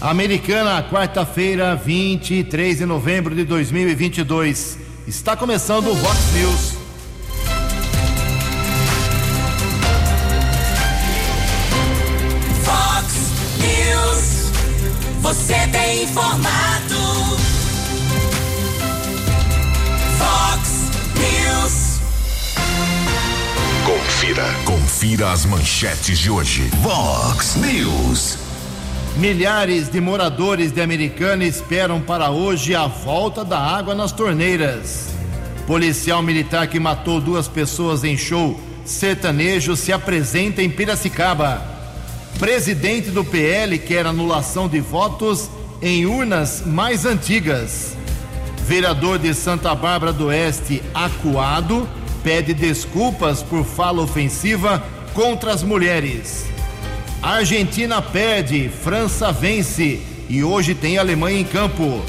Americana, quarta-feira, 23 de novembro de 2022. Está começando o Vox News. Vox News. Você tem informado. Vox News. Confira. Confira as manchetes de hoje. Vox News. Milhares de moradores de Americana esperam para hoje a volta da água nas torneiras. Policial militar que matou duas pessoas em show sertanejo se apresenta em Piracicaba. Presidente do PL quer anulação de votos em urnas mais antigas. Vereador de Santa Bárbara do Oeste, acuado, pede desculpas por fala ofensiva contra as mulheres. Argentina perde, França vence e hoje tem Alemanha em campo.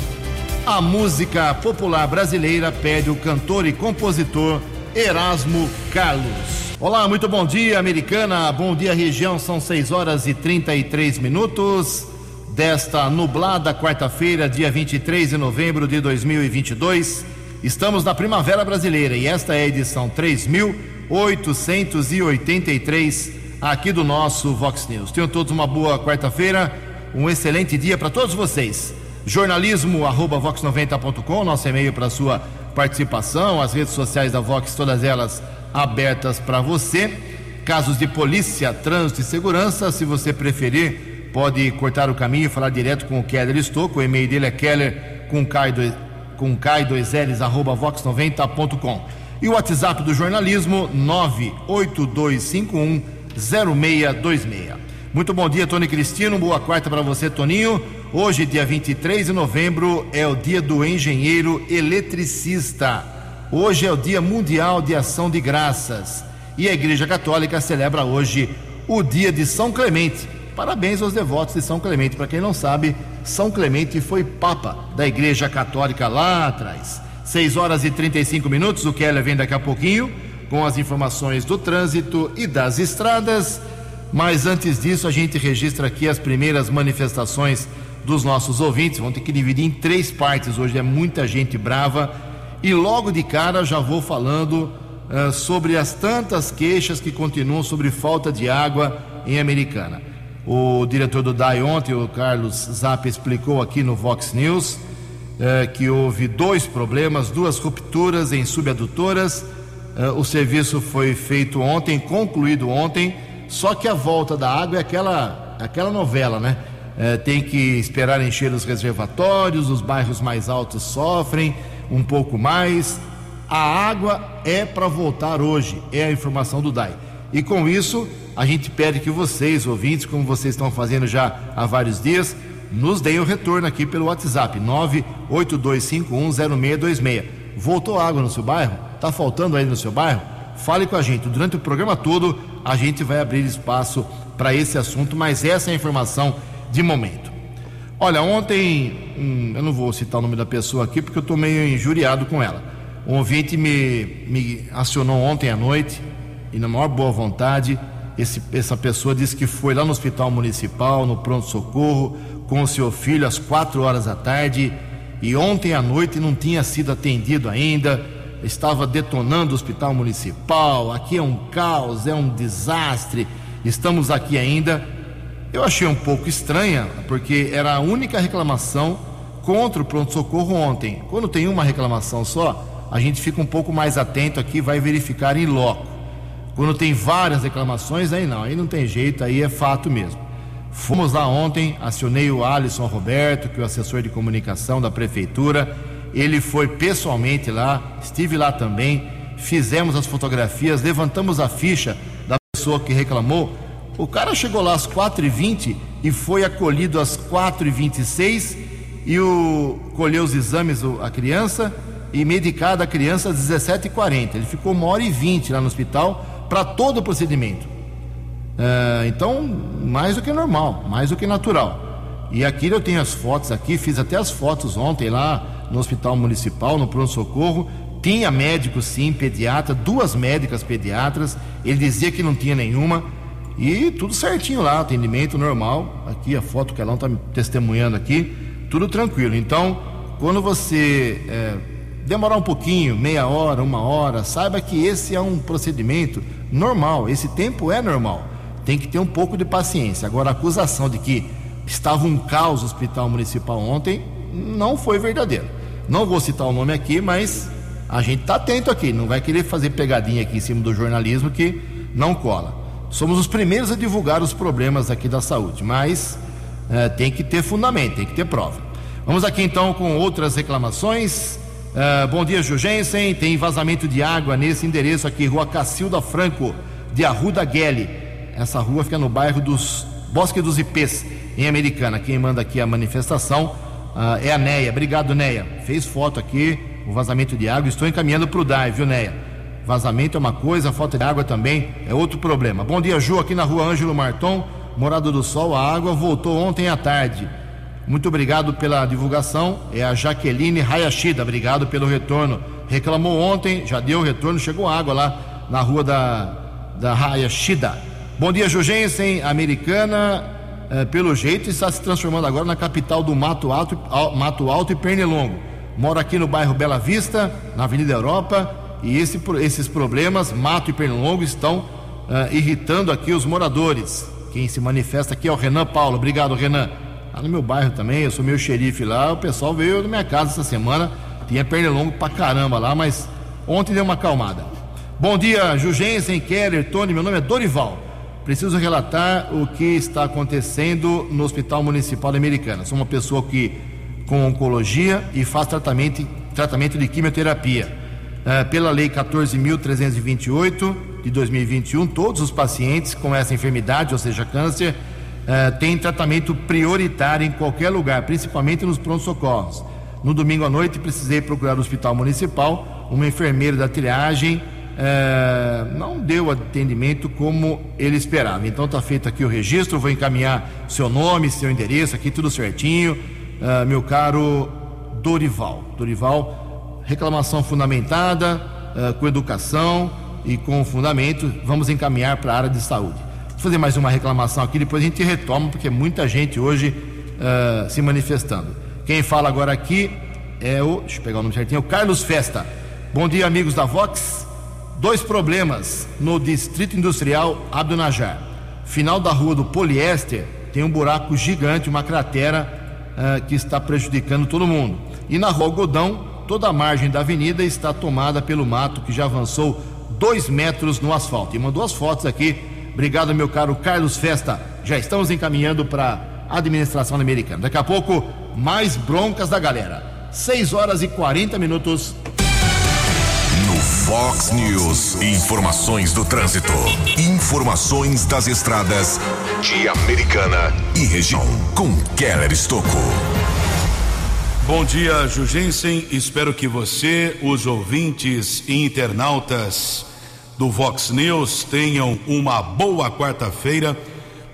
A música popular brasileira pede o cantor e compositor Erasmo Carlos. Olá, muito bom dia, americana. Bom dia, região. São 6 horas e 33 minutos desta nublada quarta-feira, dia 23 de novembro de 2022. Estamos na Primavera Brasileira e esta é a edição 3883 aqui do nosso Vox News. Tenham todos uma boa quarta-feira, um excelente dia para todos vocês. Jornalismo arroba vox90.com, nosso e-mail para sua participação, as redes sociais da Vox, todas elas abertas para você. Casos de polícia, trânsito e segurança, se você preferir, pode cortar o caminho e falar direto com o Keller Estouco. O e-mail dele é keller com K2, com K2Ls arroba vox90.com. E o WhatsApp do jornalismo 98251 0626. Muito bom dia, Tony Cristino. Boa quarta para você, Toninho. Hoje, dia 23 de novembro, é o dia do engenheiro eletricista. Hoje é o Dia Mundial de Ação de Graças. E a Igreja Católica celebra hoje o dia de São Clemente. Parabéns aos devotos de São Clemente. Para quem não sabe, São Clemente foi Papa da Igreja Católica lá atrás. 6 horas e 35 minutos. O Keller vem daqui a pouquinho com as informações do trânsito e das estradas. Mas antes disso, a gente registra aqui as primeiras manifestações dos nossos ouvintes. Vão ter que dividir em três partes. Hoje é muita gente brava. E logo de cara já vou falando uh, sobre as tantas queixas que continuam sobre falta de água em Americana. O diretor do DAI ontem, o Carlos Zapp, explicou aqui no Vox News uh, que houve dois problemas, duas rupturas em subadutoras. Uh, o serviço foi feito ontem, concluído ontem, só que a volta da água é aquela, aquela novela, né? tem que esperar encher os reservatórios, os bairros mais altos sofrem um pouco mais. A água é para voltar hoje, é a informação do DAI. E com isso, a gente pede que vocês, ouvintes, como vocês estão fazendo já há vários dias, nos deem o retorno aqui pelo WhatsApp 982510626. Voltou água no seu bairro? Está faltando aí no seu bairro? Fale com a gente. Durante o programa todo, a gente vai abrir espaço para esse assunto, mas essa é a informação de momento. Olha, ontem, hum, eu não vou citar o nome da pessoa aqui porque eu estou meio injuriado com ela. Um ouvinte me, me acionou ontem à noite e, na maior boa vontade, esse, essa pessoa disse que foi lá no hospital municipal, no pronto-socorro, com o seu filho às quatro horas da tarde e ontem à noite não tinha sido atendido ainda, estava detonando o hospital municipal. Aqui é um caos, é um desastre. Estamos aqui ainda eu achei um pouco estranha, porque era a única reclamação contra o pronto-socorro ontem. Quando tem uma reclamação só, a gente fica um pouco mais atento aqui, vai verificar em loco. Quando tem várias reclamações, aí não, aí não tem jeito, aí é fato mesmo. Fomos lá ontem, acionei o Alisson Roberto, que é o assessor de comunicação da prefeitura. Ele foi pessoalmente lá, estive lá também, fizemos as fotografias, levantamos a ficha da pessoa que reclamou o cara chegou lá às 4h20 e foi acolhido às 4h26 e o, colheu os exames a criança e medicada a criança às 17h40. Ele ficou uma hora e vinte lá no hospital para todo o procedimento. É, então, mais do que normal, mais do que natural. E aqui eu tenho as fotos aqui, fiz até as fotos ontem lá no hospital municipal, no pronto-socorro. Tinha médico sim, pediatra, duas médicas pediatras. Ele dizia que não tinha nenhuma E tudo certinho lá, atendimento normal. Aqui a foto que ela está testemunhando aqui, tudo tranquilo. Então, quando você é, demorar um pouquinho, meia hora, uma hora, saiba que esse é um procedimento normal. Esse tempo é normal. Tem que ter um pouco de paciência. Agora, a acusação de que estava um caos no hospital municipal ontem não foi verdadeira. Não vou citar o nome aqui, mas a gente está atento aqui. Não vai querer fazer pegadinha aqui em cima do jornalismo que não cola. Somos os primeiros a divulgar os problemas aqui da saúde, mas é, tem que ter fundamento, tem que ter prova. Vamos aqui então com outras reclamações. É, bom dia, Jugensen. Tem vazamento de água nesse endereço aqui, Rua Cacilda Franco, de Arruda Guele. Essa rua fica no bairro dos Bosque dos Ipês, em Americana. Quem manda aqui a manifestação uh, é a Neia. Obrigado, Neia. Fez foto aqui, o vazamento de água. Estou encaminhando para o DAI, viu, Neia? Vazamento é uma coisa, falta de água também é outro problema. Bom dia, Ju, aqui na rua Ângelo Marton, Morado do Sol. A água voltou ontem à tarde. Muito obrigado pela divulgação. É a Jaqueline Hayashida, obrigado pelo retorno. Reclamou ontem, já deu retorno, chegou água lá na rua da, da Hayashida. Bom dia, Jugensen, americana. É, pelo jeito está se transformando agora na capital do Mato Alto, Mato Alto e Pernilongo. Moro aqui no bairro Bela Vista, na Avenida Europa e esse, esses problemas, Mato e Pernilongo, estão uh, irritando aqui os moradores. Quem se manifesta aqui é o Renan Paulo. Obrigado, Renan. Lá no meu bairro também, eu sou meu xerife lá. O pessoal veio na minha casa essa semana. Tinha pernilongo pra caramba lá, mas ontem deu uma acalmada. Bom dia, Jugensen, Keller, Tony. Meu nome é Dorival. Preciso relatar o que está acontecendo no Hospital Municipal Americana. Sou uma pessoa que com oncologia e faz tratamento, tratamento de quimioterapia. É, pela Lei 14.328 de 2021, todos os pacientes com essa enfermidade, ou seja, câncer, é, têm tratamento prioritário em qualquer lugar, principalmente nos prontos-socorros. No domingo à noite, precisei procurar o hospital municipal. Uma enfermeira da triagem é, não deu atendimento como ele esperava. Então está feito aqui o registro, vou encaminhar seu nome, seu endereço, aqui tudo certinho. meu caro Dorival. Dorival reclamação fundamentada, uh, com educação e com fundamento, vamos encaminhar para a área de saúde. Vou fazer mais uma reclamação aqui, depois a gente retoma, porque muita gente hoje uh, se manifestando. Quem fala agora aqui é o, deixa eu pegar o nome certinho, o Carlos Festa. Bom dia, amigos da Vox. Dois problemas no Distrito Industrial Abdo Najar. Final da rua do Poliéster tem um buraco gigante, uma cratera uh, que está prejudicando todo mundo. E na rua Algodão toda a margem da avenida está tomada pelo mato que já avançou dois metros no asfalto. E mandou as fotos aqui. Obrigado, meu caro Carlos Festa. Já estamos encaminhando para a administração americana. Daqui a pouco, mais broncas da galera. 6 horas e 40 minutos. Fox News, informações do trânsito. Informações das estradas de Americana e região. Com Keller Estocco. Bom dia, Jugensen. Espero que você, os ouvintes e internautas do Vox News tenham uma boa quarta-feira.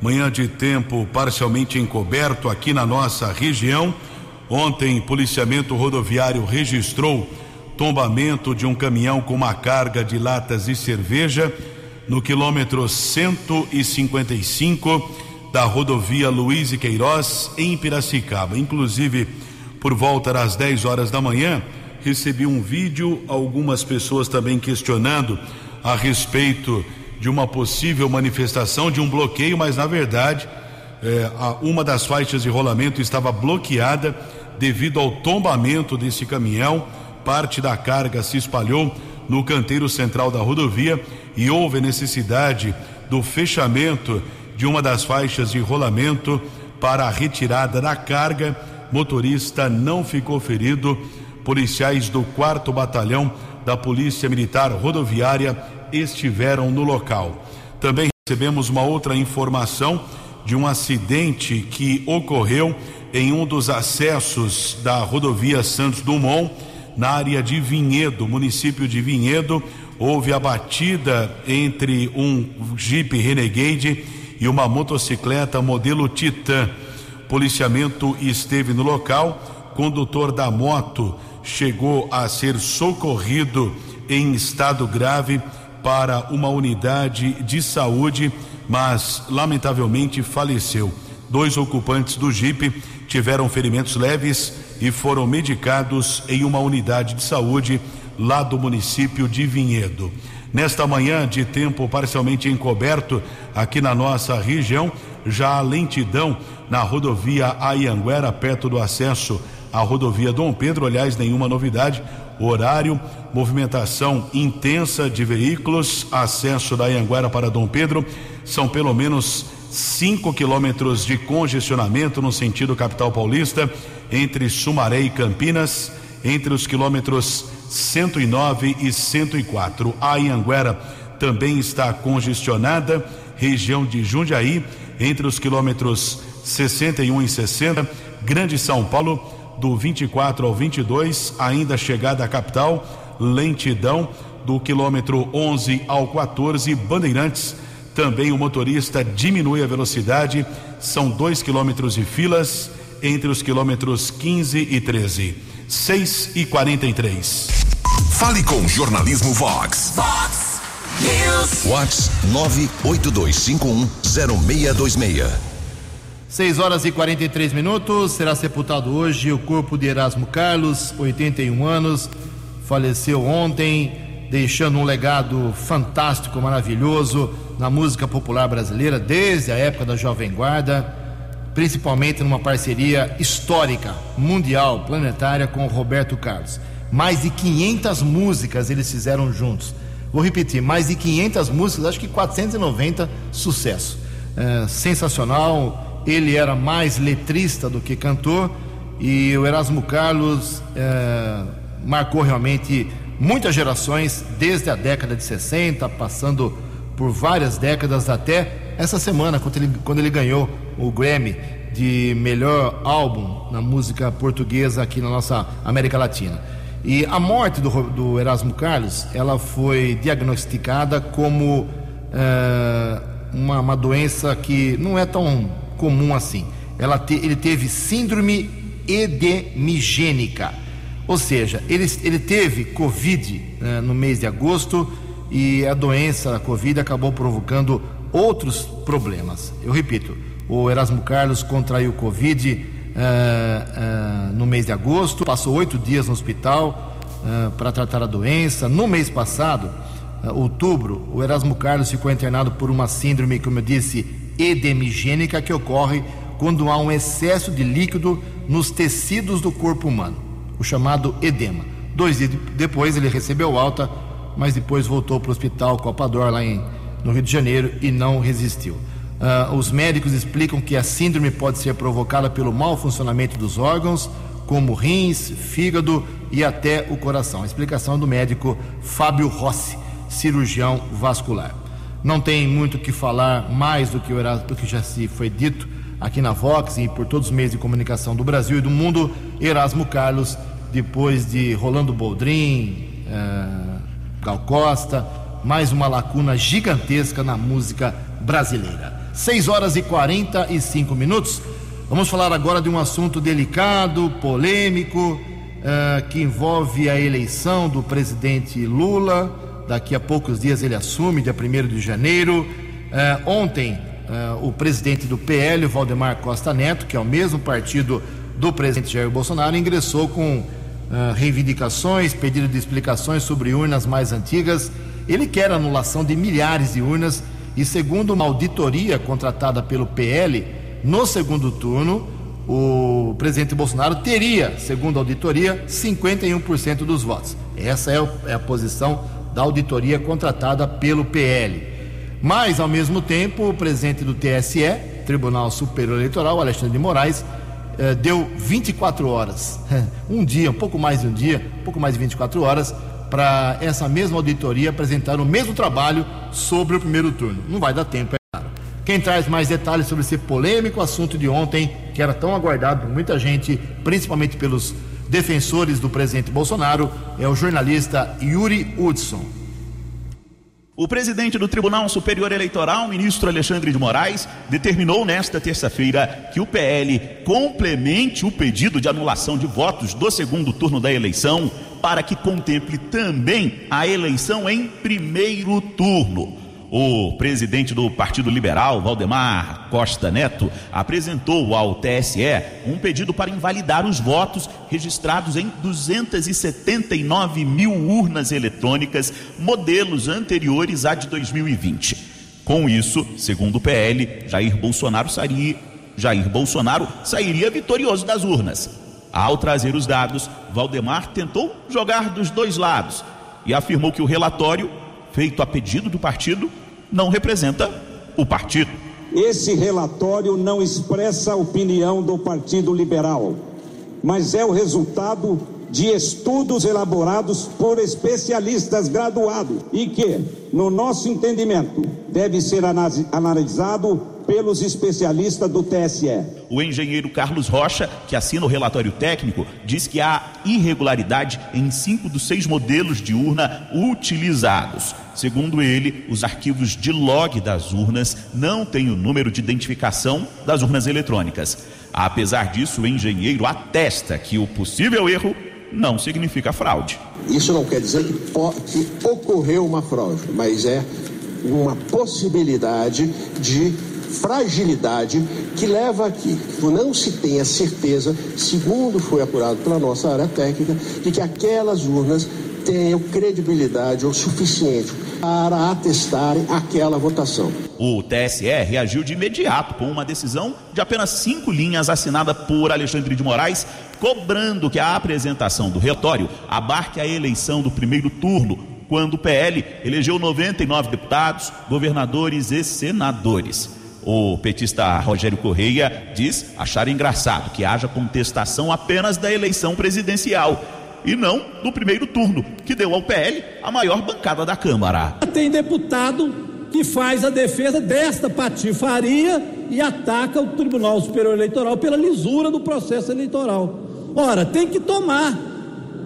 Manhã de tempo parcialmente encoberto aqui na nossa região. Ontem, policiamento rodoviário registrou tombamento de um caminhão com uma carga de latas de cerveja no quilômetro 155 da rodovia Luiz e Queiroz, em Piracicaba. Inclusive, por volta das 10 horas da manhã, recebi um vídeo, algumas pessoas também questionando a respeito de uma possível manifestação de um bloqueio, mas na verdade, é, uma das faixas de rolamento estava bloqueada devido ao tombamento desse caminhão. Parte da carga se espalhou no canteiro central da rodovia e houve necessidade do fechamento de uma das faixas de rolamento para a retirada da carga motorista não ficou ferido. Policiais do 4 Batalhão da Polícia Militar Rodoviária estiveram no local. Também recebemos uma outra informação de um acidente que ocorreu em um dos acessos da rodovia Santos Dumont, na área de Vinhedo, município de Vinhedo. Houve a batida entre um Jeep Renegade e uma motocicleta modelo Titan policiamento esteve no local. Condutor da moto chegou a ser socorrido em estado grave para uma unidade de saúde mas lamentavelmente faleceu. Dois ocupantes do Jeep tiveram ferimentos leves e foram medicados em uma unidade de saúde lá do município de Vinhedo. Nesta manhã de tempo parcialmente encoberto aqui na nossa região, já há lentidão na rodovia Ayanguera, perto do acesso à rodovia Dom Pedro. Aliás, nenhuma novidade. Horário, movimentação intensa de veículos, acesso da Ayanguera para Dom Pedro. São pelo menos 5 quilômetros de congestionamento no sentido capital paulista, entre Sumaré e Campinas, entre os quilômetros 109 e 104. A Anhanguera também está congestionada, região de Jundiaí, entre os quilômetros 61 e 60. Grande São Paulo, do 24 ao 22, ainda chegada à capital, lentidão do quilômetro 11 ao 14, Bandeirantes. Também o motorista diminui a velocidade, são dois quilômetros de filas entre os quilômetros 15 e 13. 6 e 43. Fale com Jornalismo Vox. Vox News. Vox 982510626. 6 horas e 43 minutos. Será sepultado hoje o corpo de Erasmo Carlos, 81 anos. Faleceu ontem, deixando um legado fantástico, maravilhoso na música popular brasileira, desde a época da Jovem Guarda, principalmente numa parceria histórica, mundial, planetária com o Roberto Carlos. Mais de 500 músicas eles fizeram juntos. Vou repetir, mais de 500 músicas, acho que 490 sucesso. É, sensacional. Ele era mais letrista do que cantor e o Erasmo Carlos é, marcou realmente muitas gerações, desde a década de 60, passando por várias décadas até essa semana, quando ele, quando ele ganhou o Grammy de melhor álbum na música portuguesa aqui na nossa América Latina. E a morte do, do Erasmo Carlos, ela foi diagnosticada como é, uma, uma, doença que não é tão comum assim. Ela te, ele teve síndrome edemigênica, ou seja, ele, ele teve Covid né, no mês de agosto e a doença, a Covid, acabou provocando outros problemas. Eu repito, o Erasmo Carlos contraiu Covid uh, uh, no mês de agosto, passou oito dias no hospital uh, para tratar a doença. No mês passado, outubro, o Erasmo Carlos ficou internado por uma síndrome, como eu disse, edemigênica, que ocorre quando há um excesso de líquido nos tecidos do corpo humano, o chamado edema. Dois dias depois ele recebeu alta, mas depois voltou para o hospital Copador, lá em, no Rio de Janeiro, e não resistiu. Uh, os médicos explicam que a síndrome pode ser provocada pelo mau funcionamento dos órgãos, como rins, fígado e até o coração. A explicação é do médico Fábio Rossi, cirurgião vascular. Não tem muito o que falar mais do que, do que já se foi dito aqui na Vox e por todos os meios de comunicação do Brasil e do mundo. Erasmo Carlos, depois de Rolando Boldrin, uh, Gal Costa, mais uma lacuna gigantesca na música brasileira. 6 horas e 45 minutos. Vamos falar agora de um assunto delicado, polêmico, uh, que envolve a eleição do presidente Lula. Daqui a poucos dias ele assume, dia 1 de janeiro. Uh, ontem, uh, o presidente do PL, Valdemar Costa Neto, que é o mesmo partido do presidente Jair Bolsonaro, ingressou com reivindicações, pedido de explicações sobre urnas mais antigas. Ele quer anulação de milhares de urnas e segundo uma auditoria contratada pelo PL, no segundo turno, o presidente Bolsonaro teria, segundo a auditoria, 51% dos votos. Essa é, é a posição da auditoria contratada pelo PL. Mas, ao mesmo tempo, o presidente do TSE, Tribunal Superior Eleitoral, Alexandre de Moraes, eh, deu 24 horas, um dia, um pouco mais de um dia, um pouco mais de 24 horas, para essa mesma auditoria apresentar o mesmo trabalho sobre o primeiro turno. Não vai dar tempo, é claro. Quem traz mais detalhes sobre esse polêmico assunto de ontem, que era tão aguardado por muita gente, principalmente pelos defensores do presidente Bolsonaro, é o jornalista Yuri Hudson. O presidente do Tribunal Superior Eleitoral, ministro Alexandre de Moraes, determinou nesta terça-feira que o PL complemente o pedido de anulação de votos do segundo turno da eleição para que contemple também a eleição em primeiro turno. O presidente do Partido Liberal, Valdemar Costa Neto, apresentou ao TSE um pedido para invalidar os votos registrados em 279 mil urnas eletrônicas, modelos anteriores à de 2020. Com isso, segundo o PL, Jair Bolsonaro sairia, Jair Bolsonaro sairia vitorioso das urnas. Ao trazer os dados, Valdemar tentou jogar dos dois lados e afirmou que o relatório, feito a pedido do partido, não representa o partido. Esse relatório não expressa a opinião do Partido Liberal, mas é o resultado de estudos elaborados por especialistas graduados e que, no nosso entendimento, deve ser analisado pelos especialistas do TSE. O engenheiro Carlos Rocha, que assina o relatório técnico, diz que há irregularidade em cinco dos seis modelos de urna utilizados. Segundo ele, os arquivos de log das urnas não têm o número de identificação das urnas eletrônicas. Apesar disso, o engenheiro atesta que o possível erro não significa fraude. Isso não quer dizer que, que ocorreu uma fraude, mas é uma possibilidade de fragilidade que leva a que não se tenha certeza, segundo foi apurado pela nossa área técnica, de que aquelas urnas tenham credibilidade o suficiente para atestarem aquela votação. O TSE reagiu de imediato com uma decisão de apenas cinco linhas assinada por Alexandre de Moraes, cobrando que a apresentação do relatório abarque a eleição do primeiro turno, quando o PL elegeu 99 deputados, governadores e senadores. O petista Rogério Correia diz achar engraçado que haja contestação apenas da eleição presidencial e não do primeiro turno, que deu ao PL a maior bancada da Câmara. Tem deputado que faz a defesa desta patifaria e ataca o Tribunal Superior Eleitoral pela lisura do processo eleitoral. Ora, tem que tomar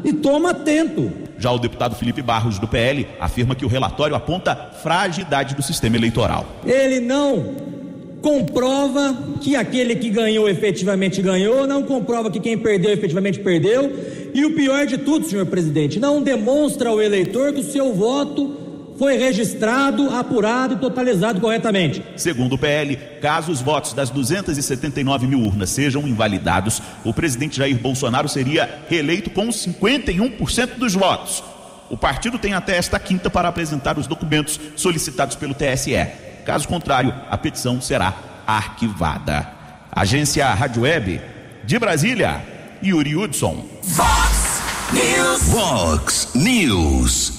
e toma atento. Já o deputado Felipe Barros, do PL, afirma que o relatório aponta fragilidade do sistema eleitoral. Ele não comprova que aquele que ganhou efetivamente ganhou, não comprova que quem perdeu efetivamente perdeu, e o pior de tudo, senhor presidente, não demonstra ao eleitor que o seu voto foi registrado, apurado e totalizado corretamente. Segundo o PL, caso os votos das 279 mil urnas sejam invalidados, o presidente Jair Bolsonaro seria reeleito com 51% dos votos. O partido tem até esta quinta para apresentar os documentos solicitados pelo TSE. Caso contrário, a petição será arquivada. Agência Rádio Web de Brasília, Yuri Hudson. Fox News. Fox News.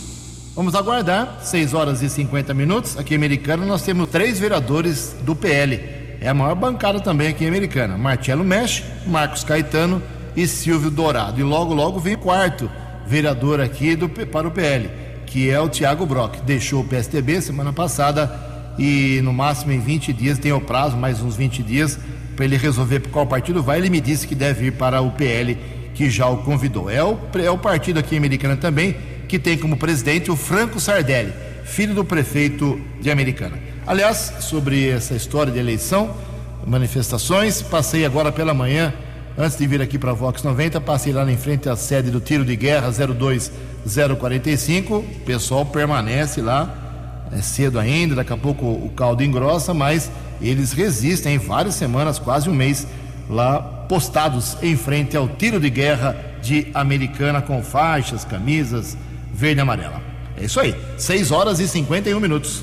Vamos aguardar, 6 horas e 50 minutos. Aqui em Americana nós temos três vereadores do PL. É a maior bancada também aqui em Americana. Marcelo Mesh, Marcos Caetano e Silvio Dourado. E logo, logo vem o quarto vereador aqui do, para o PL, que é o Tiago Brock. Deixou o PSDB semana passada e no máximo em 20 dias, tem o prazo, mais uns 20 dias, para ele resolver qual partido vai. Ele me disse que deve ir para o PL, que já o convidou. É o, é o partido aqui americano também, que tem como presidente o Franco Sardelli, filho do prefeito de Americana. Aliás, sobre essa história de eleição, manifestações, passei agora pela manhã, antes de vir aqui para a Vox 90, passei lá em frente à sede do Tiro de Guerra 02045, o pessoal permanece lá é cedo ainda, daqui a pouco o caldo engrossa, mas eles resistem várias semanas, quase um mês, lá postados em frente ao tiro de guerra de Americana com faixas, camisas verde e amarela. É isso aí, 6 horas e 51 minutos.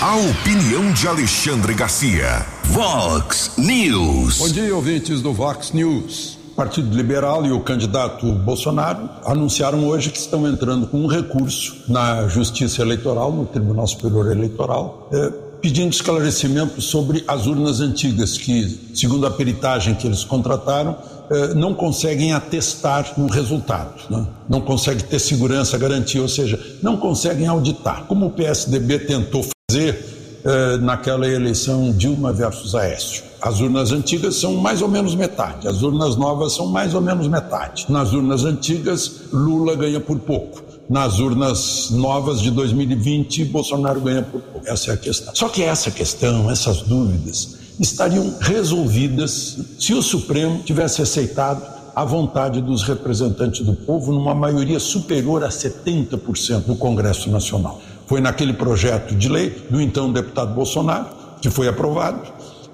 A opinião de Alexandre Garcia. Vox News. Bom dia, ouvintes do Vox News. Partido Liberal e o candidato Bolsonaro anunciaram hoje que estão entrando com um recurso na Justiça Eleitoral, no Tribunal Superior Eleitoral, eh, pedindo esclarecimento sobre as urnas antigas, que, segundo a peritagem que eles contrataram, eh, não conseguem atestar um resultado, né? não conseguem ter segurança, garantia, ou seja, não conseguem auditar. Como o PSDB tentou fazer eh, naquela eleição Dilma versus Aécio. As urnas antigas são mais ou menos metade, as urnas novas são mais ou menos metade. Nas urnas antigas, Lula ganha por pouco. Nas urnas novas de 2020, Bolsonaro ganha por pouco. Essa é a questão. Só que essa questão, essas dúvidas, estariam resolvidas se o Supremo tivesse aceitado a vontade dos representantes do povo numa maioria superior a 70% do Congresso Nacional. Foi naquele projeto de lei do então deputado Bolsonaro, que foi aprovado,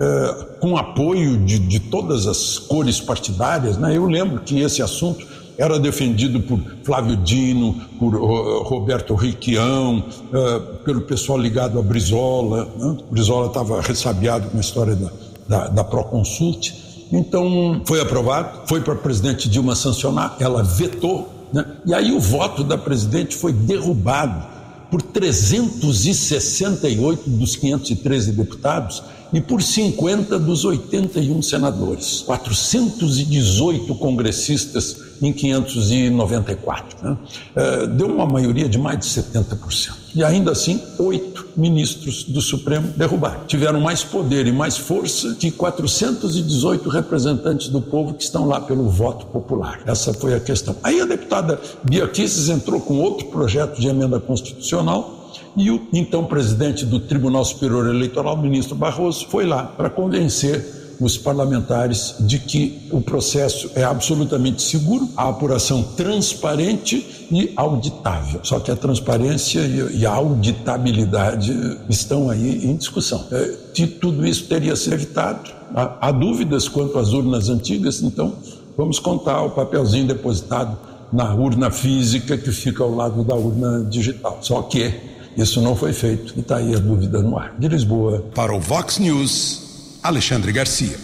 eh, com apoio de, de todas as cores partidárias. Né? Eu lembro que esse assunto era defendido por Flávio Dino, por uh, Roberto Riquião, uh, pelo pessoal ligado a Brizola. Né? Brizola estava ressabiado com a história da, da, da Proconsult. Então, foi aprovado, foi para a presidente Dilma sancionar, ela vetou, né? e aí o voto da presidente foi derrubado por 368 dos 513 deputados e por 50 dos 81 senadores, 418 congressistas em 594. Né? É, deu uma maioria de mais de 70%. E ainda assim, oito ministros do Supremo derrubaram. Tiveram mais poder e mais força que 418 representantes do povo que estão lá pelo voto popular. Essa foi a questão. Aí a deputada Bia entrou com outro projeto de emenda constitucional e o então presidente do Tribunal Superior Eleitoral, ministro Barroso, foi lá para convencer os parlamentares de que o processo é absolutamente seguro, a apuração transparente e auditável. Só que a transparência e a auditabilidade estão aí em discussão. É, que tudo isso teria sido evitado. Há dúvidas quanto às urnas antigas, então vamos contar o papelzinho depositado na urna física que fica ao lado da urna digital. Só que isso não foi feito e está aí a dúvida no ar. De Lisboa. Para o Vox News, Alexandre Garcia.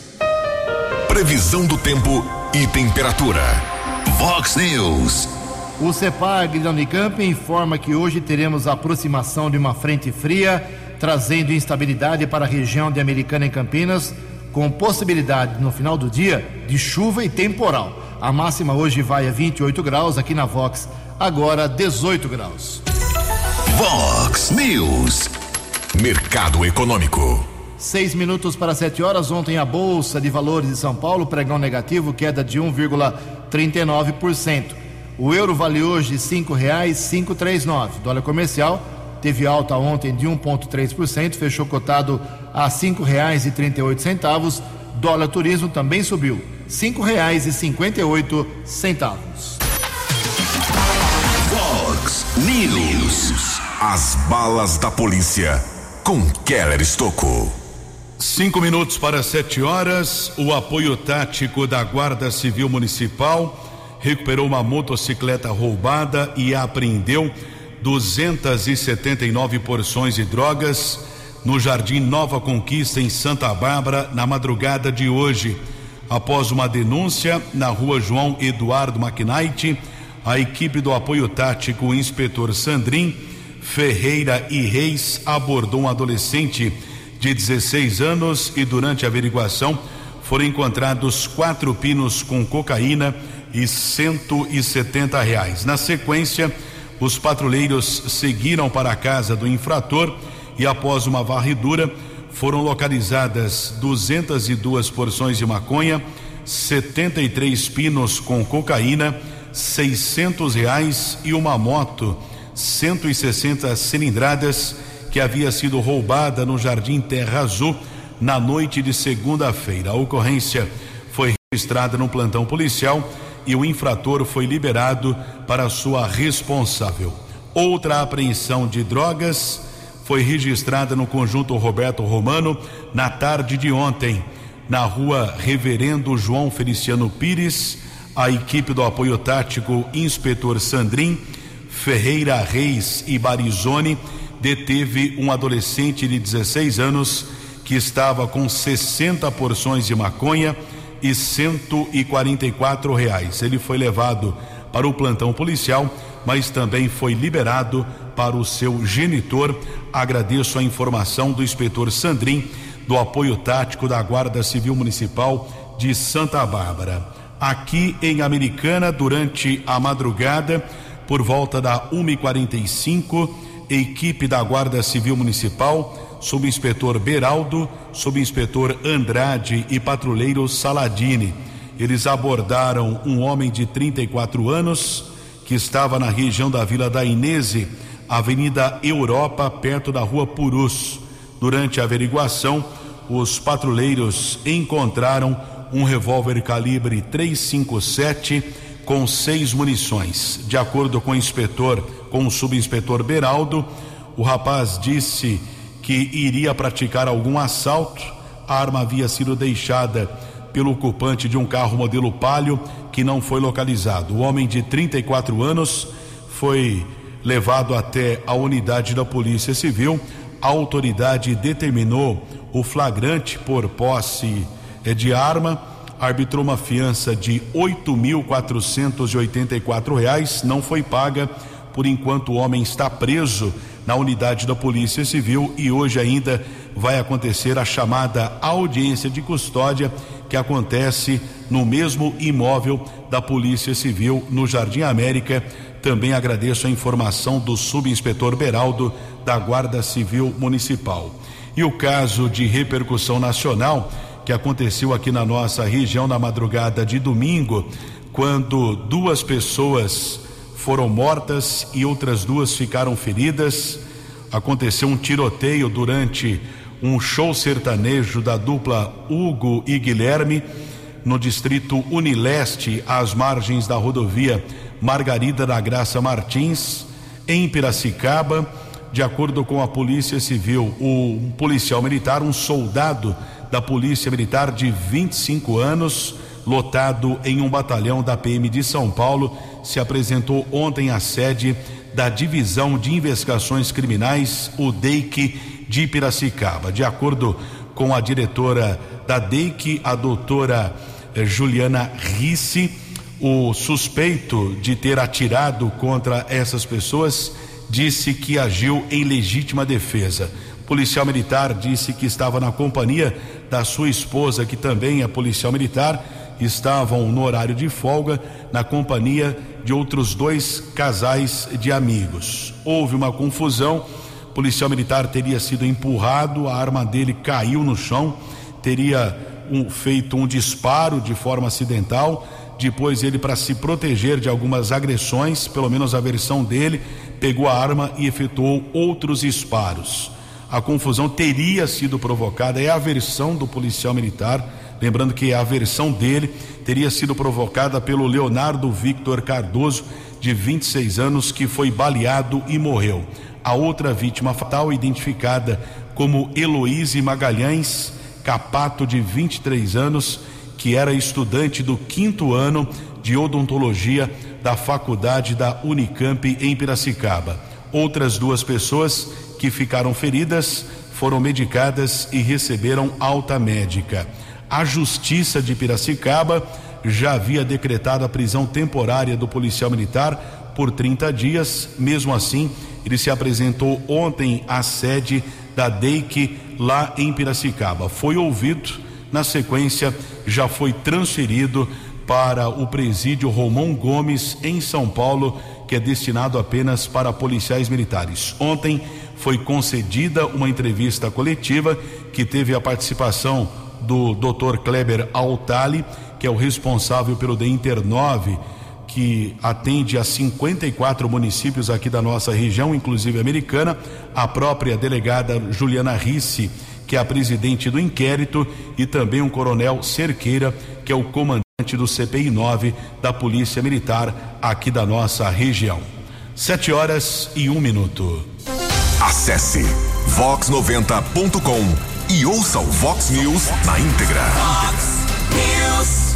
Previsão do tempo e temperatura. Vox News. O CEPAG da Unicamp informa que hoje teremos a aproximação de uma frente fria, trazendo instabilidade para a região de Americana e Campinas, com possibilidade no final do dia de chuva e temporal. A máxima hoje vai a 28 graus, aqui na Vox, agora 18 graus. Vox News. Mercado Econômico. Seis minutos para sete horas. Ontem a Bolsa de Valores de São Paulo, pregão negativo, queda de 1,39%. O euro vale hoje três nove. Dólar comercial teve alta ontem de 1,3%, fechou cotado a oito centavos. Dólar turismo também subiu, oito centavos. Vox News. As balas da polícia com Keller Estocou. Cinco minutos para sete horas. O apoio tático da Guarda Civil Municipal recuperou uma motocicleta roubada e apreendeu 279 porções de drogas no Jardim Nova Conquista, em Santa Bárbara, na madrugada de hoje. Após uma denúncia na rua João Eduardo Maquinaite, a equipe do apoio tático, o inspetor Sandrin, Ferreira e Reis abordou um adolescente de 16 anos e durante a averiguação foram encontrados quatro pinos com cocaína e 170 reais. Na sequência, os patrulheiros seguiram para a casa do infrator e após uma varredura foram localizadas 202 porções de maconha, 73 pinos com cocaína, 600 reais e uma moto 160 cilindradas que havia sido roubada no Jardim Terra Azul na noite de segunda-feira. A ocorrência foi registrada no plantão policial e o infrator foi liberado para sua responsável. Outra apreensão de drogas foi registrada no conjunto Roberto Romano na tarde de ontem, na rua Reverendo João Feliciano Pires. A equipe do apoio tático Inspetor Sandrin Ferreira Reis e Barizone deteve um adolescente de 16 anos que estava com 60 porções de maconha e 144 reais. Ele foi levado para o plantão policial, mas também foi liberado para o seu genitor. Agradeço a informação do inspetor Sandrin, do apoio tático da Guarda Civil Municipal de Santa Bárbara. Aqui em Americana, durante a madrugada, por volta da 1h45, equipe da Guarda Civil Municipal, subinspetor Beraldo, subinspetor Andrade e patrulheiro Saladini. Eles abordaram um homem de 34 anos que estava na região da Vila da Inese, Avenida Europa, perto da Rua Purus. Durante a averiguação, os patrulheiros encontraram um revólver calibre 357 com seis munições. De acordo com o inspetor, com o subinspetor Beraldo, O rapaz disse que iria praticar algum assalto. A arma havia sido deixada pelo ocupante de um carro modelo Palio que não foi localizado. O homem de 34 anos foi levado até a unidade da Polícia Civil. A autoridade determinou o flagrante por posse eh, de arma, arbitrou uma fiança de R$ reais, não foi paga. Por enquanto, o homem está preso na unidade da Polícia Civil e hoje ainda vai acontecer a chamada audiência de custódia que acontece no mesmo imóvel da Polícia Civil no Jardim América. Também agradeço a informação do subinspetor Beraldo da Guarda Civil Municipal. E o caso de repercussão nacional que aconteceu aqui na nossa região na madrugada de domingo, quando duas pessoas foram mortas e outras duas ficaram feridas. Aconteceu um tiroteio durante um show sertanejo da dupla Hugo e Guilherme no distrito Unileste, às margens da rodovia Margarida da Graça Martins, em Piracicaba. De acordo com a Polícia Civil, o um policial militar, um soldado da Polícia Militar de 25 anos, lotado em um batalhão da PM de São Paulo, se apresentou ontem à sede da Divisão de Investigações Criminais, o DEIC de Piracicaba. De acordo com a diretora da DEIC, a doutora eh, Juliana Risse, o suspeito de ter atirado contra essas pessoas disse que agiu em legítima defesa. O policial militar disse que estava na companhia da sua esposa, que também é policial militar, estavam no horário de folga na companhia de outros dois casais de amigos. Houve uma confusão, o policial militar teria sido empurrado, a arma dele caiu no chão, teria um, feito um disparo de forma acidental. Depois, ele, para se proteger de algumas agressões, pelo menos a versão dele, pegou a arma e efetuou outros disparos. A confusão teria sido provocada, é a versão do policial militar Lembrando que a versão dele teria sido provocada pelo Leonardo Victor Cardoso, de 26 anos, que foi baleado e morreu. A outra vítima fatal, identificada como Heloíse Magalhães Capato, de 23 anos, que era estudante do quinto ano de odontologia da faculdade da Unicamp em Piracicaba. Outras duas pessoas que ficaram feridas foram medicadas e receberam alta médica. A Justiça de Piracicaba já havia decretado a prisão temporária do policial militar por 30 dias. Mesmo assim, ele se apresentou ontem à sede da DEIC lá em Piracicaba. Foi ouvido, na sequência, já foi transferido para o presídio Romão Gomes, em São Paulo, que é destinado apenas para policiais militares. Ontem foi concedida uma entrevista coletiva que teve a participação do Dr. Kleber Altali, que é o responsável pelo The Inter 9, que atende a 54 municípios aqui da nossa região, inclusive americana, a própria delegada Juliana Risse, que é a presidente do inquérito, e também um coronel Cerqueira, que é o comandante do CPI 9 da Polícia Militar aqui da nossa região. Sete horas e um minuto. Acesse vox90.com e ouça o Vox News na íntegra. Vox News.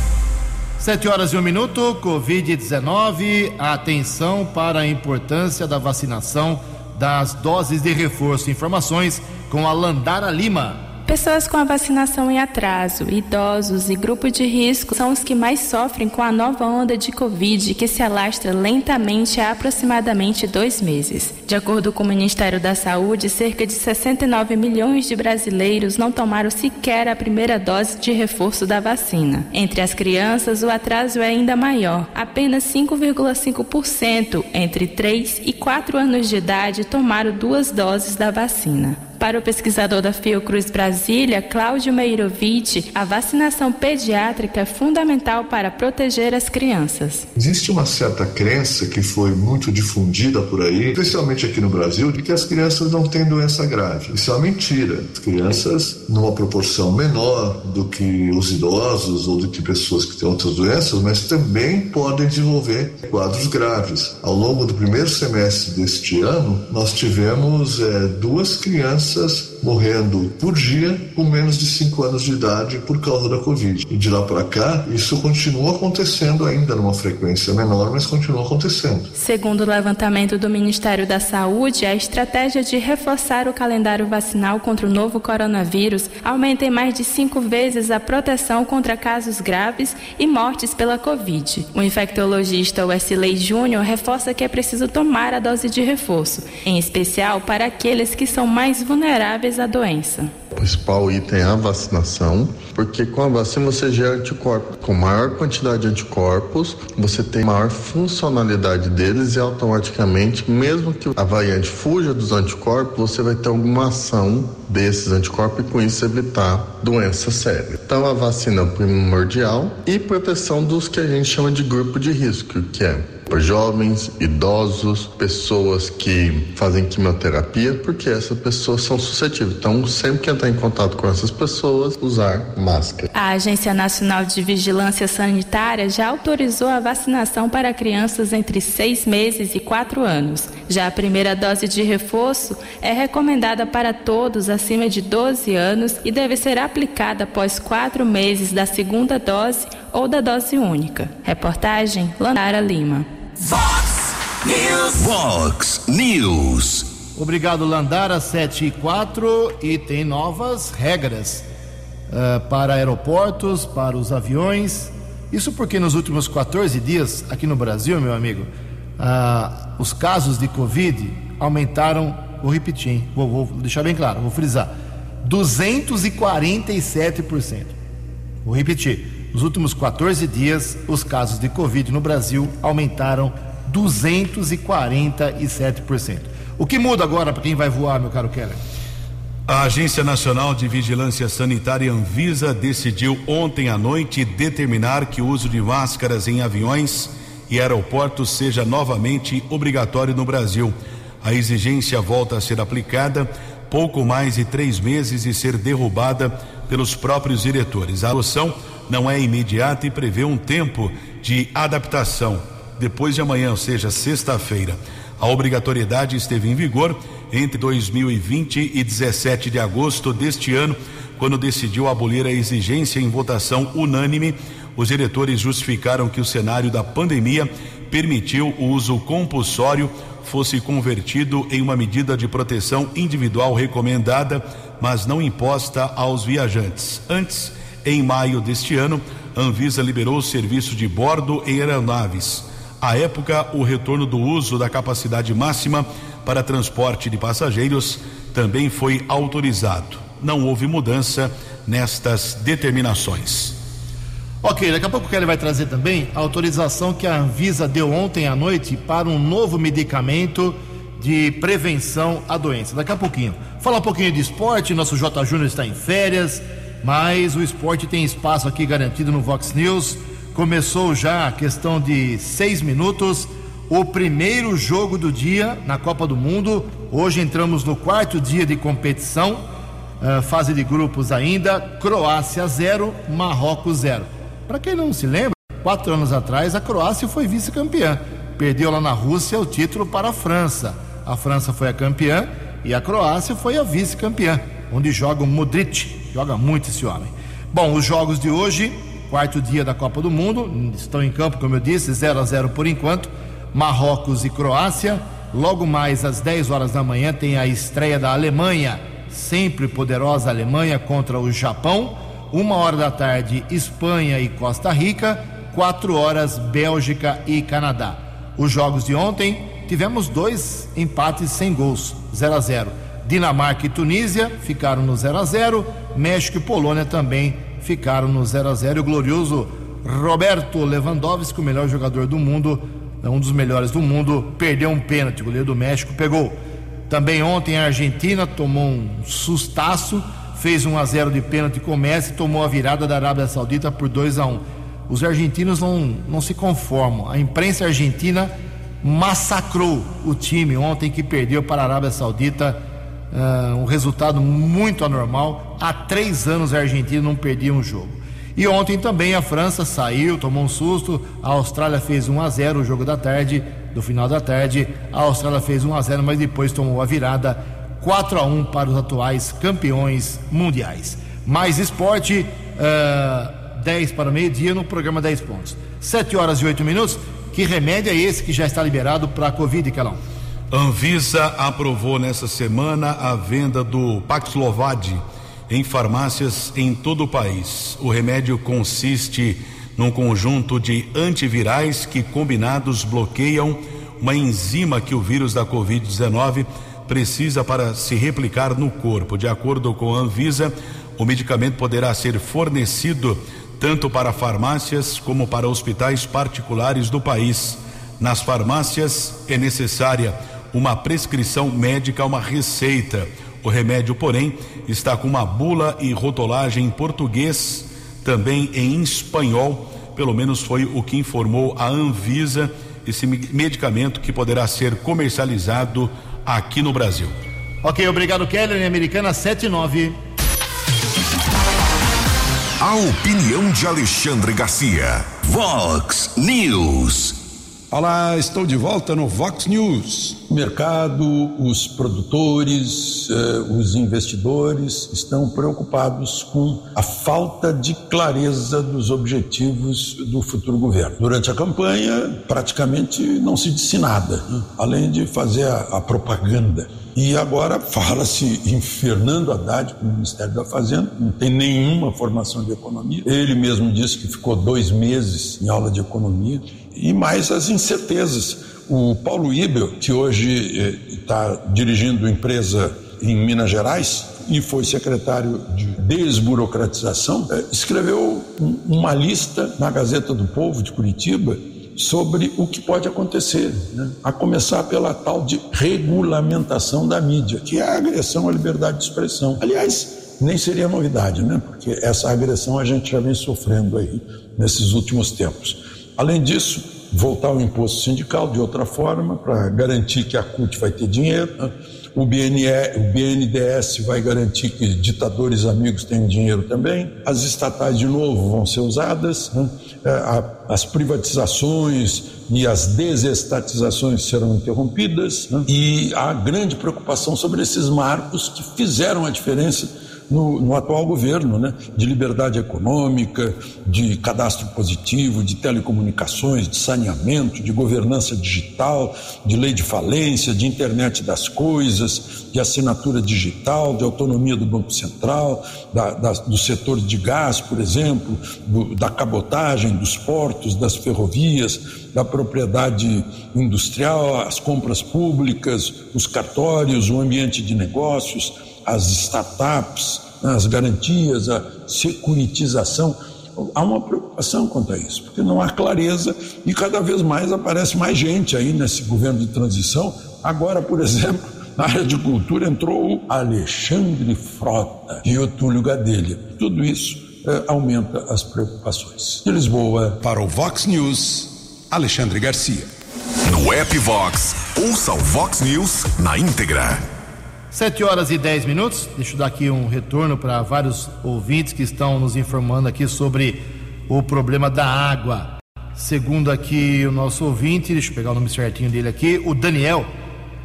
Sete horas e um minuto, Covid-19. Atenção para a importância da vacinação das doses de reforço. Informações com a Landara Lima. Pessoas com a vacinação em atraso, idosos e grupo de risco são os que mais sofrem com a nova onda de Covid que se alastra lentamente há aproximadamente dois meses. De acordo com o Ministério da Saúde, cerca de 69 milhões de brasileiros não tomaram sequer a primeira dose de reforço da vacina. Entre as crianças, o atraso é ainda maior. Apenas 5,5% entre 3 e 4 anos de idade tomaram duas doses da vacina. Para o pesquisador da Fiocruz Brasília, Cláudio Meirovic, a vacinação pediátrica é fundamental para proteger as crianças. Existe uma certa crença que foi muito difundida por aí, especialmente aqui no Brasil, de que as crianças não têm doença grave. Isso é uma mentira. As crianças, numa proporção menor do que os idosos ou do que pessoas que têm outras doenças, mas também podem desenvolver quadros graves. Ao longo do primeiro semestre deste ano, nós tivemos é, duas crianças morrendo por dia com menos de 5 anos de idade por causa da Covid. E de lá para cá, isso continua acontecendo ainda numa frequência menor, mas continua acontecendo. Segundo o levantamento do Ministério da Saúde, a estratégia de reforçar o calendário vacinal contra o novo coronavírus aumenta em mais de cinco vezes a proteção contra casos graves e mortes pela Covid. O infectologista Wesley Júnior reforça que é preciso tomar a dose de reforço, em especial para aqueles que são mais vulneráveis à doença. O principal item é a vacinação, porque com a vacina você gera anticorpos. Com maior quantidade de anticorpos, você tem maior funcionalidade deles e automaticamente, mesmo que a variante fuja dos anticorpos, você vai ter alguma ação desses anticorpos e com isso evitar doença séria. Então a vacina é primordial e proteção dos que a gente chama de grupo de risco, que é jovens, idosos, pessoas que fazem quimioterapia, porque essas pessoas são suscetíveis. Então, sempre que entrar em contato com essas pessoas, usar máscara. A Agência Nacional de Vigilância Sanitária já autorizou a vacinação para crianças entre seis meses e quatro anos. Já a primeira dose de reforço é recomendada para todos acima de 12 anos e deve ser aplicada após quatro meses da segunda dose ou da dose única. Reportagem Landara Lima. Fox News. Fox News. Obrigado, Landara 7 e 4 e tem novas regras uh, para aeroportos, para os aviões. Isso porque nos últimos 14 dias aqui no Brasil, meu amigo, uh, os casos de Covid aumentaram. Vou repetir, hein? Vou, vou deixar bem claro, vou frisar: 247%. Vou repetir. Nos últimos 14 dias, os casos de Covid no Brasil aumentaram 247%. O que muda agora para quem vai voar, meu caro Keller? A Agência Nacional de Vigilância Sanitária Anvisa decidiu ontem à noite determinar que o uso de máscaras em aviões e aeroportos seja novamente obrigatório no Brasil. A exigência volta a ser aplicada pouco mais de três meses e ser derrubada pelos próprios diretores. A adoção não é imediata e prevê um tempo de adaptação. Depois de amanhã, ou seja, sexta-feira, a obrigatoriedade esteve em vigor entre 2020 e 17 de agosto deste ano, quando decidiu abolir a exigência em votação unânime. Os diretores justificaram que o cenário da pandemia permitiu o uso compulsório fosse convertido em uma medida de proteção individual recomendada, mas não imposta aos viajantes. Antes, em maio deste ano, a Anvisa liberou o serviço de bordo em aeronaves. À época, o retorno do uso da capacidade máxima para transporte de passageiros também foi autorizado. Não houve mudança nestas determinações. Ok, daqui a pouco o Kelly vai trazer também a autorização que a Anvisa deu ontem à noite para um novo medicamento de prevenção à doença. Daqui a pouquinho. Falar um pouquinho de esporte, nosso J. Júnior está em férias, mas o esporte tem espaço aqui garantido no Vox News. Começou já a questão de seis minutos, o primeiro jogo do dia na Copa do Mundo. Hoje entramos no quarto dia de competição, uh, fase de grupos ainda. Croácia 0, Marrocos 0. Para quem não se lembra, quatro anos atrás a Croácia foi vice-campeã. Perdeu lá na Rússia o título para a França. A França foi a campeã e a Croácia foi a vice-campeã, onde joga o Modric. Joga muito esse homem. Bom, os jogos de hoje, quarto dia da Copa do Mundo, estão em campo, como eu disse, 0 a 0 por enquanto. Marrocos e Croácia. Logo mais às 10 horas da manhã tem a estreia da Alemanha, sempre poderosa Alemanha contra o Japão. Uma hora da tarde, Espanha e Costa Rica. Quatro horas, Bélgica e Canadá. Os jogos de ontem tivemos dois empates sem gols, 0 a 0. Dinamarca e Tunísia ficaram no 0 a 0. México e Polônia também ficaram no 0 a 0. E o glorioso Roberto Lewandowski, o melhor jogador do mundo, um dos melhores do mundo, perdeu um pênalti. O goleiro do México pegou. Também ontem a Argentina tomou um sustaço, fez 1 a 0 de pênalti com Messi e tomou a virada da Arábia Saudita por 2 a 1. Os argentinos não, não se conformam. A imprensa argentina massacrou o time ontem que perdeu para a Arábia Saudita. Uh, um resultado muito anormal. Há três anos a Argentina não perdia um jogo. E ontem também a França saiu, tomou um susto. A Austrália fez 1 a 0 o jogo da tarde, do final da tarde. A Austrália fez 1 a 0, mas depois tomou a virada 4 a 1 para os atuais campeões mundiais. Mais esporte, uh, 10 para o meio-dia no programa 10 pontos. 7 horas e 8 minutos. Que remédio é esse que já está liberado para a Covid, Calão? Anvisa aprovou nessa semana a venda do Paxlovad em farmácias em todo o país. O remédio consiste num conjunto de antivirais que combinados bloqueiam uma enzima que o vírus da Covid-19 precisa para se replicar no corpo. De acordo com a Anvisa, o medicamento poderá ser fornecido tanto para farmácias como para hospitais particulares do país. Nas farmácias é necessária uma prescrição médica, uma receita. O remédio, porém, está com uma bula e rotolagem em português, também em espanhol, pelo menos foi o que informou a Anvisa, esse medicamento que poderá ser comercializado aqui no Brasil. Ok, obrigado, Keller, em Americana 79. A opinião de Alexandre Garcia. Vox News. Olá, estou de volta no Vox News. O mercado, os produtores, eh, os investidores estão preocupados com a falta de clareza dos objetivos do futuro governo. Durante a campanha, praticamente não se disse nada, né? além de fazer a, a propaganda. E agora fala-se em Fernando Haddad para o Ministério da Fazenda, não tem nenhuma formação de economia. Ele mesmo disse que ficou dois meses em aula de economia e mais as incertezas. O Paulo Ibel, que hoje está eh, dirigindo empresa em Minas Gerais e foi secretário de desburocratização, eh, escreveu uma lista na Gazeta do Povo de Curitiba sobre o que pode acontecer, né? a começar pela tal de regulamentação da mídia, que é a agressão à liberdade de expressão. Aliás, nem seria novidade, né? porque essa agressão a gente já vem sofrendo aí nesses últimos tempos. Além disso, voltar ao imposto sindical de outra forma, para garantir que a CUT vai ter dinheiro. Né? O, BNE, o BNDES vai garantir que ditadores amigos tenham dinheiro também. As estatais, de novo, vão ser usadas. Né? É, as privatizações e as desestatizações serão interrompidas. Né? E há grande preocupação sobre esses marcos que fizeram a diferença no, no, atual governo, né? de liberdade econômica, de cadastro positivo, de telecomunicações, de saneamento, de governança digital, de lei de falência, de internet das coisas, de assinatura digital, de autonomia do Banco Central, da, da, do setor de gás, por exemplo, do, da cabotagem, dos portos, das ferrovias, da propriedade industrial, as compras públicas, os cartórios, o ambiente de negócios as startups, as garantias, a securitização. Há uma preocupação quanto a isso, porque não há clareza e cada vez mais aparece mais gente aí nesse governo de transição. Agora, por exemplo, na área de cultura entrou o Alexandre Frota e o Túlio Gadelha. Tudo isso é, aumenta as preocupações. De Lisboa. Para o Vox News, Alexandre Garcia. No app Vox, ouça o Vox News na íntegra. 7 horas e 10 minutos. Deixa eu dar aqui um retorno para vários ouvintes que estão nos informando aqui sobre o problema da água. Segundo aqui o nosso ouvinte, deixa eu pegar o nome certinho dele aqui, o Daniel,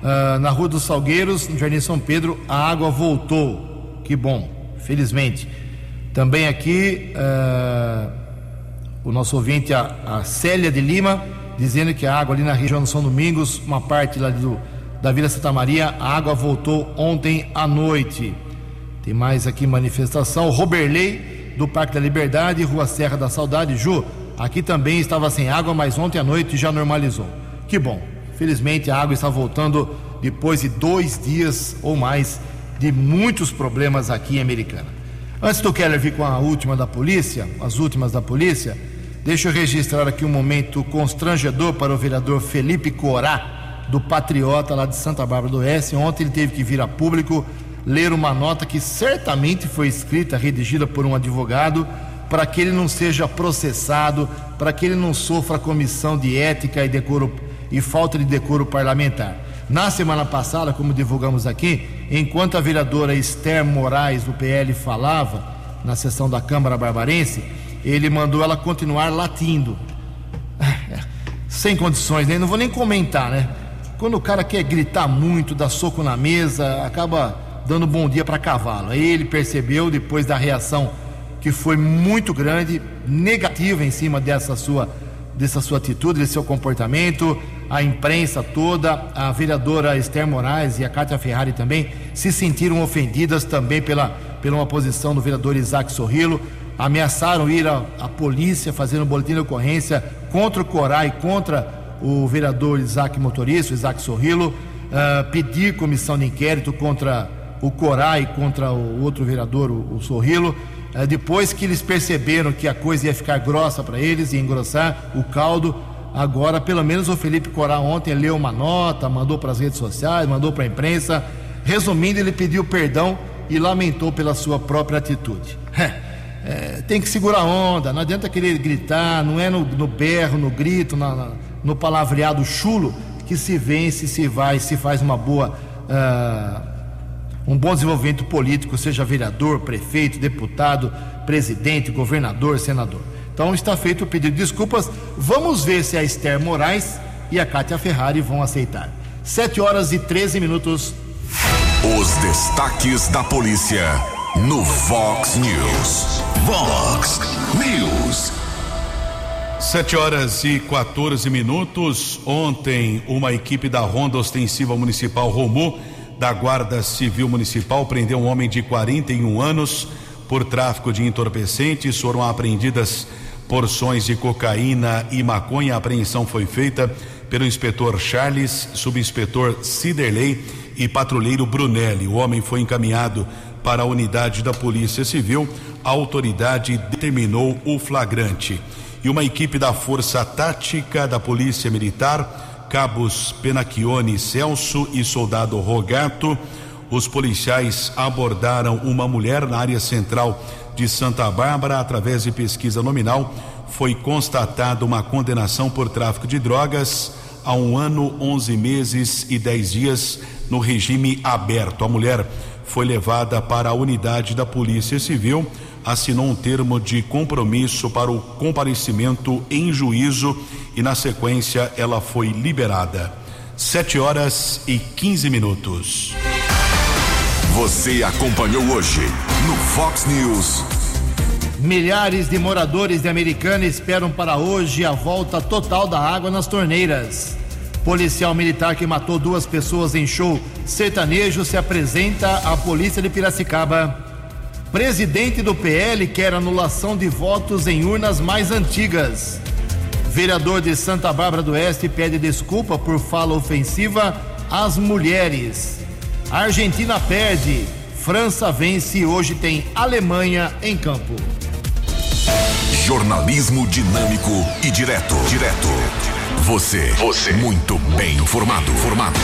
uh, na Rua dos Salgueiros, no Jardim São Pedro, a água voltou. Que bom, felizmente. Também aqui uh, o nosso ouvinte, a, a Célia de Lima, dizendo que a água ali na região do São Domingos, uma parte lá do da Vila Santa Maria, a água voltou ontem à noite. Tem mais aqui manifestação. Roberley, do Parque da Liberdade, Rua Serra da Saudade. Ju, aqui também estava sem água, mas ontem à noite já normalizou. Que bom. Felizmente a água está voltando depois de dois dias ou mais de muitos problemas aqui em Americana. Antes do Keller vir com a última da polícia, as últimas da polícia, deixa eu registrar aqui um momento constrangedor para o vereador Felipe Corá do Patriota lá de Santa Bárbara do Oeste. Ontem ele teve que vir a público ler uma nota que certamente foi escrita, redigida por um advogado, para que ele não seja processado, para que ele não sofra comissão de ética e decoro e falta de decoro parlamentar. Na semana passada, como divulgamos aqui, enquanto a vereadora Esther Moraes do PL falava na sessão da Câmara Barbarense, ele mandou ela continuar latindo. Sem condições, né? Não vou nem comentar, né? Quando o cara quer gritar muito, dar soco na mesa, acaba dando bom dia para cavalo. Aí ele percebeu, depois da reação que foi muito grande, negativa em cima dessa sua, dessa sua atitude, desse seu comportamento, a imprensa toda, a vereadora Esther Moraes e a Cátia Ferrari também se sentiram ofendidas também pela, pela uma posição do vereador Isaac Sorrilo ameaçaram ir à, polícia fazendo um boletim de ocorrência contra o Corá e contra o vereador Isaac Motorista, Isaac Sorrilo, uh, pedir comissão de inquérito contra o Corá e contra o outro vereador, o, o Sorrilo. Uh, depois que eles perceberam que a coisa ia ficar grossa para eles, ia engrossar o caldo, agora pelo menos o Felipe Corá ontem leu uma nota, mandou para as redes sociais, mandou para a imprensa. Resumindo, ele pediu perdão e lamentou pela sua própria atitude. é, tem que segurar a onda, não adianta querer gritar, não é no, no berro, no grito, na, no palavreado chulo que se vence, se vai, se faz uma boa, uh, um bom desenvolvimento político, seja vereador, prefeito, deputado, presidente, governador, senador. Então está feito o pedido de desculpas. Vamos ver se a Esther Moraes e a Cátia Ferrari vão aceitar. 7 horas e 13 minutos. Os destaques da polícia no Fox News. Fox News. Sete horas e 14 minutos. Ontem, uma equipe da Ronda Ostensiva Municipal Romu, da Guarda Civil Municipal, prendeu um homem de 41 anos por tráfico de entorpecentes. Foram apreendidas porções de cocaína e maconha. A apreensão foi feita pelo inspetor Charles, subinspetor Ciderley e patrulheiro Brunelli. O homem foi encaminhado para a unidade da Polícia Civil, a autoridade determinou o flagrante. E uma equipe da Força Tática da Polícia Militar, cabos Penacchione Celso e soldado Rogato, os policiais abordaram uma mulher na área central de Santa Bárbara através de pesquisa nominal. Foi constatada uma condenação por tráfico de drogas a um ano, 11 meses e 10 dias no regime aberto. A mulher foi levada para a unidade da Polícia Civil, assinou um termo de compromisso para o comparecimento em juízo e, na sequência, ela foi liberada. Sete horas e 15 minutos. Você acompanhou hoje no Fox News. Milhares de moradores de Americana esperam para hoje a volta total da água nas torneiras. Policial militar que matou duas pessoas em show sertanejo se apresenta à polícia de Piracicaba. Presidente do PL quer anulação de votos em urnas mais antigas. Vereador de Santa Bárbara do Oeste pede desculpa por fala ofensiva às mulheres. A Argentina perde, França vence e hoje tem Alemanha em campo. Jornalismo dinâmico e direto. Direto. Você. Você. Muito bem informado. Formado.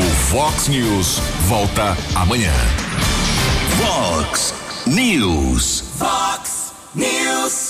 O Fox News volta amanhã. Fox News. Fox News.